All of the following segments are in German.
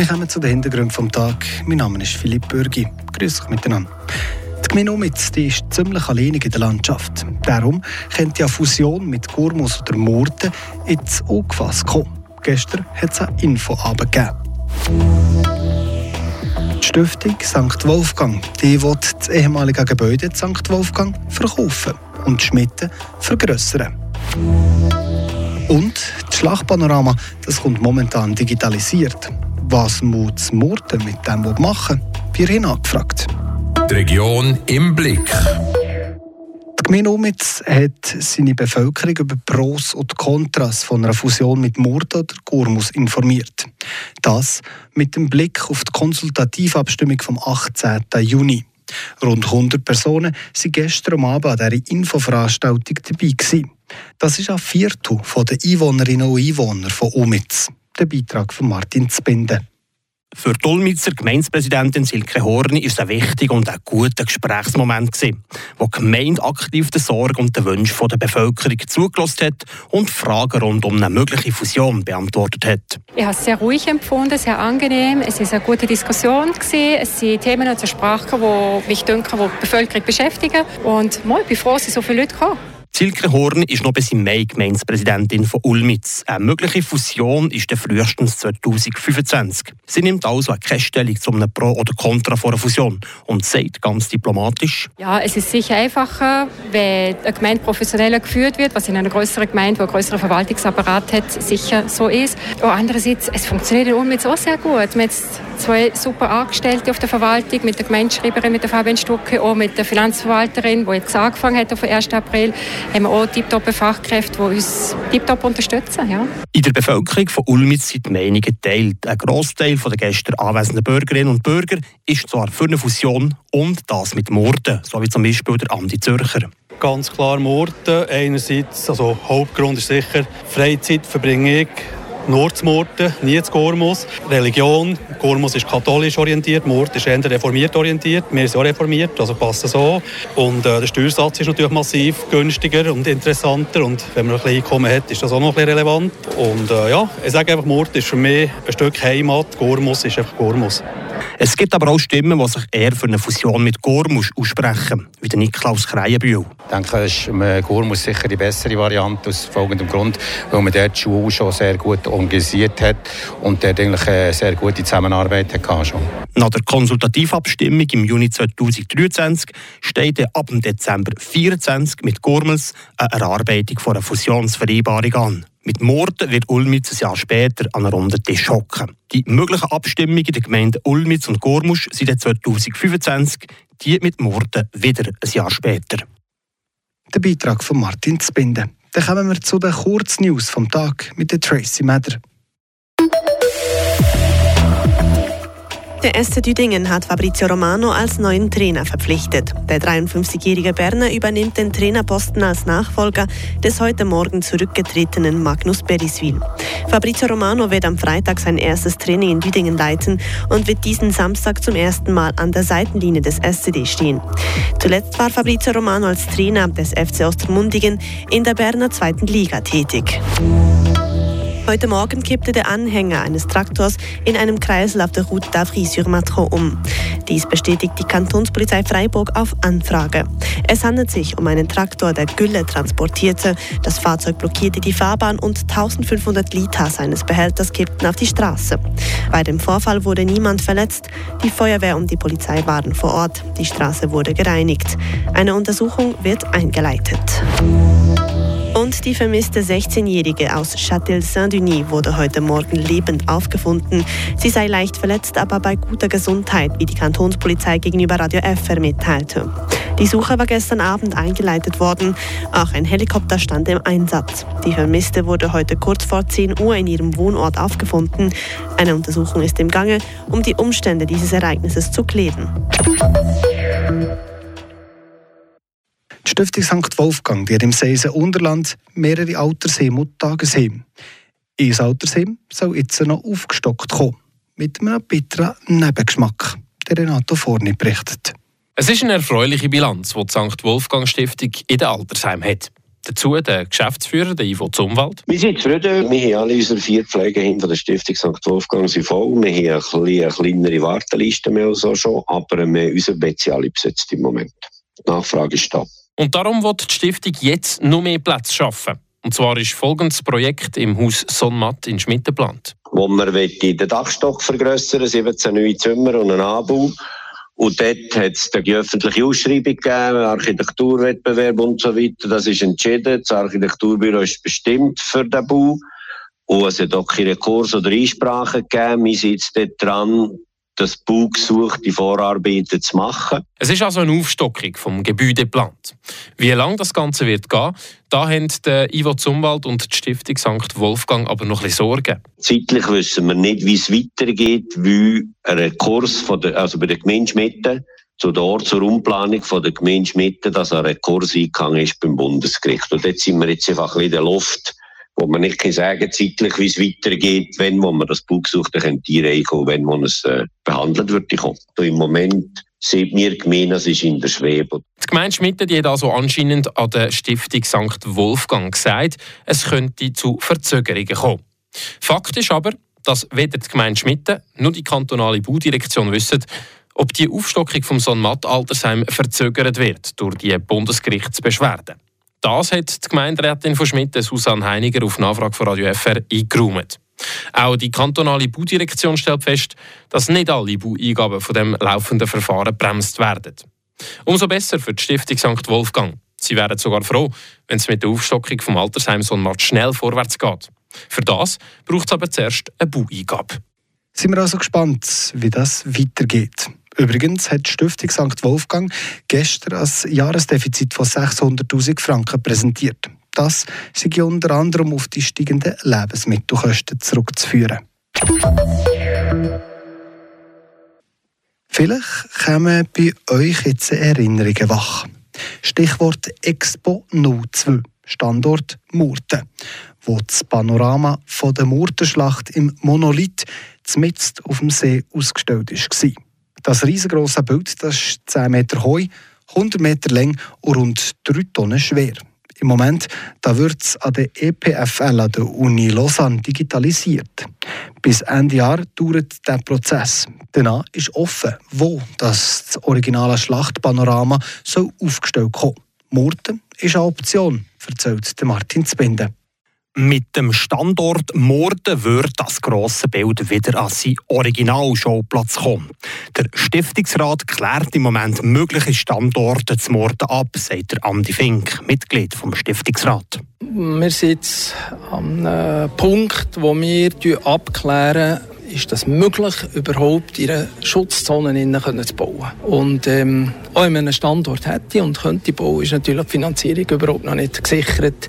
Wir kommen zu den Hintergründen vom Tag. Mein Name ist Philipp Bürgi. Grüß euch miteinander. Die Gemeinde Umitz die ist ziemlich alleinig in der Landschaft. Darum könnte ja Fusion mit Gurmus oder Murten ins Augefass kommen. Gestern hat es eine Infoabend gegeben. Die Stiftung St. Wolfgang die will das ehemalige Gebäude St. Wolfgang verkaufen und Schmitten vergrößern. Und das Schlachtpanorama das kommt momentan digitalisiert. Was muss Murten mit dem machen? Wir haben nachgefragt. Die Region im Blick. Die Gemeinde Umitz hat seine Bevölkerung über Pros und Kontras von einer Fusion mit Murten oder Gurmus informiert. Das mit dem Blick auf die Konsultativabstimmung vom 18. Juni. Rund 100 Personen waren gestern Abend an dieser Infoveranstaltung dabei. Gewesen. Das ist ein Viertel der Einwohnerinnen und Einwohner von Umitz. Der Beitrag von Martin Zbinden. Für die Ulmitzer Gemeindepräsidentin Silke Horni ist es ein wichtiger und ein guter Gesprächsmoment gewesen, wo die Gemeinde aktiv den Sorgen und den Wünschen der Bevölkerung zugelassen hat und Fragen rund um eine mögliche Fusion beantwortet hat. Ich habe es sehr ruhig empfunden, sehr angenehm. Es ist eine gute Diskussion gewesen. Es sind Themen zur Sprache, die mich denken, die die Bevölkerung beschäftigen. Und mal, ich bin froh, dass so viele Leute kommen. Silke Horn ist noch bis im Mai Gemeindepräsidentin von Ulmitz. Eine mögliche Fusion ist dann frühestens 2025. Sie nimmt also keine Stellung zu einem Pro oder Contra vor einer Fusion und sagt ganz diplomatisch: Ja, es ist sicher einfacher, wenn eine Gemeinde professioneller geführt wird, was in einer größeren Gemeinde, wo ein größerer Verwaltungsapparat hat, sicher so ist. Aber andererseits, es funktioniert in Ulmitz auch sehr gut. Wir haben jetzt zwei super Angestellte auf der Verwaltung, mit der Gemeindeschreiberin, mit der Fabian Stucke, auch mit der Finanzverwalterin, die jetzt angefangen hat auf den 1. April haben wir auch tiptoppe Fachkräfte, die uns tiptop unterstützen. Ja. In der Bevölkerung von Ulmitz sind die Meinungen geteilt. Ein Großteil der gestern anwesenden Bürgerinnen und Bürger ist zwar für eine Fusion und das mit Morden, so wie zum Beispiel der Andi Zürcher. Ganz klar Morden. Einerseits, also Hauptgrund ist sicher, Freizeit verbringe ich nur zu Murten, nie zu Gormus. Religion, Gormus ist katholisch orientiert, Murten ist eher reformiert orientiert. Wir sind auch reformiert, also passt das so. Und äh, der Steuersatz ist natürlich massiv günstiger und interessanter und wenn man ein bisschen Einkommen hat, ist das auch noch ein relevant. Und äh, ja, ich sage einfach, Murten ist für mich ein Stück Heimat, Gormus ist einfach Gormus. Es gibt aber auch Stimmen, die sich eher für eine Fusion mit Gormus aussprechen, wie der Niklaus Kreienbühl. Ich denke, ist Gormus sicher die bessere Variante aus folgendem Grund, weil man dort die Schule schon sehr gut organisiert hat und dort eigentlich eine sehr gute Zusammenarbeit hatte schon. Nach der Konsultativabstimmung im Juni 2023 steht ab dem Dezember 2024 mit Gormels eine Erarbeitung einer Fusionsvereinbarung an. Mit Morden wird Ulmitz ein Jahr später an einem runden Tisch hocken. Die möglichen Abstimmungen den Gemeinden Ulmitz und Gormusch sind 2025, die mit Morden wieder ein Jahr später. Der Beitrag von Martin Zbinden. Dann kommen wir zu den Kurznews vom Tag mit der Tracy Meder. Der SC Düdingen hat Fabrizio Romano als neuen Trainer verpflichtet. Der 53-jährige Berner übernimmt den Trainerposten als Nachfolger des heute Morgen zurückgetretenen Magnus Beriswil. Fabrizio Romano wird am Freitag sein erstes Training in Düdingen leiten und wird diesen Samstag zum ersten Mal an der Seitenlinie des SCD stehen. Zuletzt war Fabrizio Romano als Trainer des FC Ostermundigen in der Berner zweiten Liga tätig. Heute Morgen kippte der Anhänger eines Traktors in einem Kreisel auf der Route d'Avry-sur-Matron um. Dies bestätigt die Kantonspolizei Freiburg auf Anfrage. Es handelt sich um einen Traktor, der Gülle transportierte. Das Fahrzeug blockierte die Fahrbahn und 1500 Liter seines Behälters kippten auf die Straße. Bei dem Vorfall wurde niemand verletzt. Die Feuerwehr und die Polizei waren vor Ort. Die Straße wurde gereinigt. Eine Untersuchung wird eingeleitet. Und die vermisste 16-Jährige aus Châtel-Saint-Denis wurde heute Morgen lebend aufgefunden. Sie sei leicht verletzt, aber bei guter Gesundheit, wie die Kantonspolizei gegenüber Radio FR mitteilte. Die Suche war gestern Abend eingeleitet worden. Auch ein Helikopter stand im Einsatz. Die Vermisste wurde heute kurz vor 10 Uhr in ihrem Wohnort aufgefunden. Eine Untersuchung ist im Gange, um die Umstände dieses Ereignisses zu klären. Die Stiftung St. Wolfgang die hat im Seisen Unterland mehrere Altersheime und Tagesheime. Ein Altersheim soll jetzt noch aufgestockt kommen. Mit einem bitteren Nebengeschmack. Der Renato Forni berichtet. Es ist eine erfreuliche Bilanz, die die St. Wolfgang Stiftung in den Altersheimen hat. dazu der Geschäftsführer, der Ivo Zumwald. Wir sind zufrieden. Wir haben alle unsere vier Pflegeheime von der Stiftung St. Wolfgang sind voll. Wir haben eine, eine kleinere Warteliste mehr als schon, aber wir, unser Bett sind alle besetzt im Moment. Die Nachfrage ist da. Und darum wird die Stiftung jetzt noch mehr Plätze schaffen. Und zwar ist folgendes Projekt im Haus Sonnmatt in Schmitten geplant. Wo man den Dachstock vergrößern 17 neue Zimmer und einen Anbau. Und dort hat es die öffentliche Ausschreibung gegeben, Architekturwettbewerb und so weiter. Das ist entschieden. Das Architekturbüro ist bestimmt für den Bau. Und es hat auch keine Kurs oder Einsprachen gegeben. Wir sind jetzt dort dran, das Baugesuch, die Vorarbeiten zu machen. Es ist also eine Aufstockung vom Gebäude geplant. Wie lange das Ganze wird gehen, da haben der Ivo Zumwald und die Stiftung St. Wolfgang aber noch ein bisschen Sorgen. Zeitlich wissen wir nicht, wie es weitergeht, wie ein Kurs von der, also bei der Gemeinde Schmitten zu der Ort zur Umplanung von der Gemeinde Schmitten, dass ein Rekurs eingegangen ist beim Bundesgericht. Und dort sind wir jetzt einfach in der Luft wo man nicht sagen kann, zeitlich, wie es weitergeht, wenn wo man das Buchgesuch einreichen kann, wenn man es äh, behandelt wird. So Im Moment sieht mir gemein, es ist in der Schwebe. Die Gemeinde Schmitten hat also anscheinend an der Stiftung St. Wolfgang gesagt, es könnte zu Verzögerungen kommen. Fakt ist aber, dass weder die Gemeinde Schmitten noch die kantonale Baudirektion wissen, ob die Aufstockung vom Sonmatt Altersheim verzögert wird durch die Bundesgerichtsbeschwerde. Das hat die Gemeinderätin von Schmitten, Susanne Heiniger, auf Nachfrage von Radio FR eingeräumt. Auch die kantonale Baudirektion stellt fest, dass nicht alle Baueingaben von dem laufenden Verfahren bremst werden. Umso besser für die Stiftung St. Wolfgang. Sie wären sogar froh, wenn es mit der Aufstockung vom Altersheim so schnell vorwärts geht. Für das braucht es aber zuerst eine Baueingabe. Sind wir also gespannt, wie das weitergeht. Übrigens hat die Stiftung St. Wolfgang gestern ein Jahresdefizit von 600.000 Franken präsentiert. Das sei unter anderem auf die steigenden Lebensmittelkosten zurückzuführen. Vielleicht kommen bei euch jetzt Erinnerungen wach. Stichwort Expo 02, Standort Murten, wo das Panorama von der Murtenschlacht im Monolith mitten auf dem See ausgestellt war. Das riesengroße Bild das ist 10 Meter hoch, 100 Meter lang und rund 3 Tonnen schwer. Im Moment wird es an der EPFL an der Uni Lausanne digitalisiert. Bis Ende Jahr dauert der Prozess. Danach ist offen, wo das, originale Schlachtpanorama soll aufgestellt kommen. Murten ist eine Option, erzählt Martin Zbinden. Mit dem Standort Morden wird das grosse Bild wieder an seinen Originalschauplatz kommen. Der Stiftungsrat klärt im Moment mögliche Standorte zu Morden ab, sagt Andi Fink, Mitglied vom Stiftungsrat. Wir sind jetzt am äh, Punkt, wo wir abklären, ist das möglich, überhaupt in einer Schutzzone zu bauen. Und ähm, auch wenn man einen Standort hätte und könnte bauen, ist natürlich die Finanzierung überhaupt noch nicht gesichert.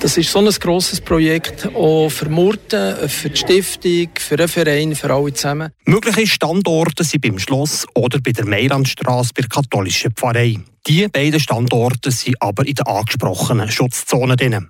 Das ist so ein grosses Projekt, auch für Murten, für die Stiftung, für den Verein, für alle zusammen. Mögliche Standorte sind beim Schloss oder bei der Meilandstraße bei der katholischen Pfarrei. Die beiden Standorte sind aber in der angesprochenen Schutzzone drin.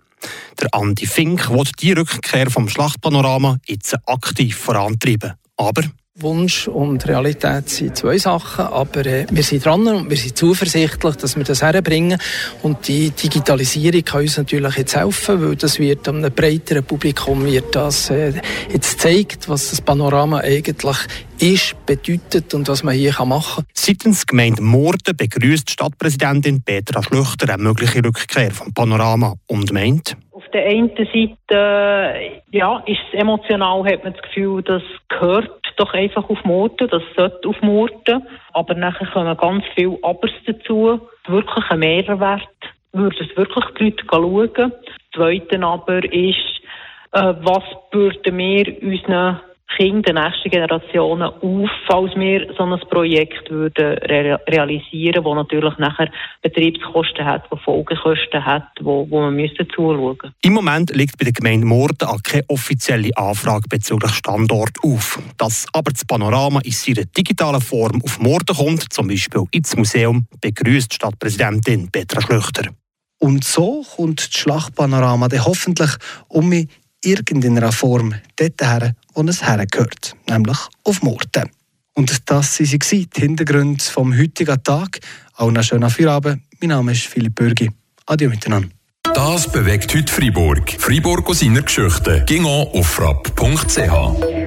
Der Andi Fink will die Rückkehr vom Schlachtpanorama jetzt aktiv vorantreiben. Aber Wunsch und Realität sind zwei Sachen, aber äh, wir sind dran und wir sind zuversichtlich, dass wir das herbringen. Und die Digitalisierung kann uns natürlich jetzt helfen, weil das wird einem breiteren Publikum wird das äh, jetzt zeigt, was das Panorama eigentlich ist, bedeutet und was man hier machen kann. Seitens Gemeinde Morden begrüßt Stadtpräsidentin Petra Schlüchter eine mögliche Rückkehr vom Panorama und meint, der einen Seite ja, ist es emotional, hat man das Gefühl, das gehört doch einfach auf Murten, das sollte auf Murten. Aber nachher kommen ganz viele Abers dazu. Wirklich ein Mehrwert würde es wirklich die Leute schauen. Das Zweite aber ist, äh, was würden wir unseren Kinder, den nächsten Generationen auf, falls wir so ein Projekt würden re realisieren, wo natürlich nachher Betriebskosten hat, wo Folgekosten hat, wo, wo man müsste zuschauen. Im Moment liegt bei der Gemeinde Morden auch keine offizielle Anfrage bezüglich Standort auf. Dass aber das Panorama in seiner digitalen Form auf Morden kommt, zum Beispiel ins Museum, begrüßt Stadtpräsidentin Petra Schlüchter. Und so kommt das Schlachtpanorama dann hoffentlich um in irgendeiner Form dorthin, wo es hergehört, nämlich auf Murten. Und das waren die Hintergründe vom heutigen Tag. Auch einen schönen Feierabend. Mein Name ist Philipp Bürgi. Adieu miteinander. Das bewegt heute Freiburg. Freiburg aus seiner Geschichte. Ging auf frapp.ch.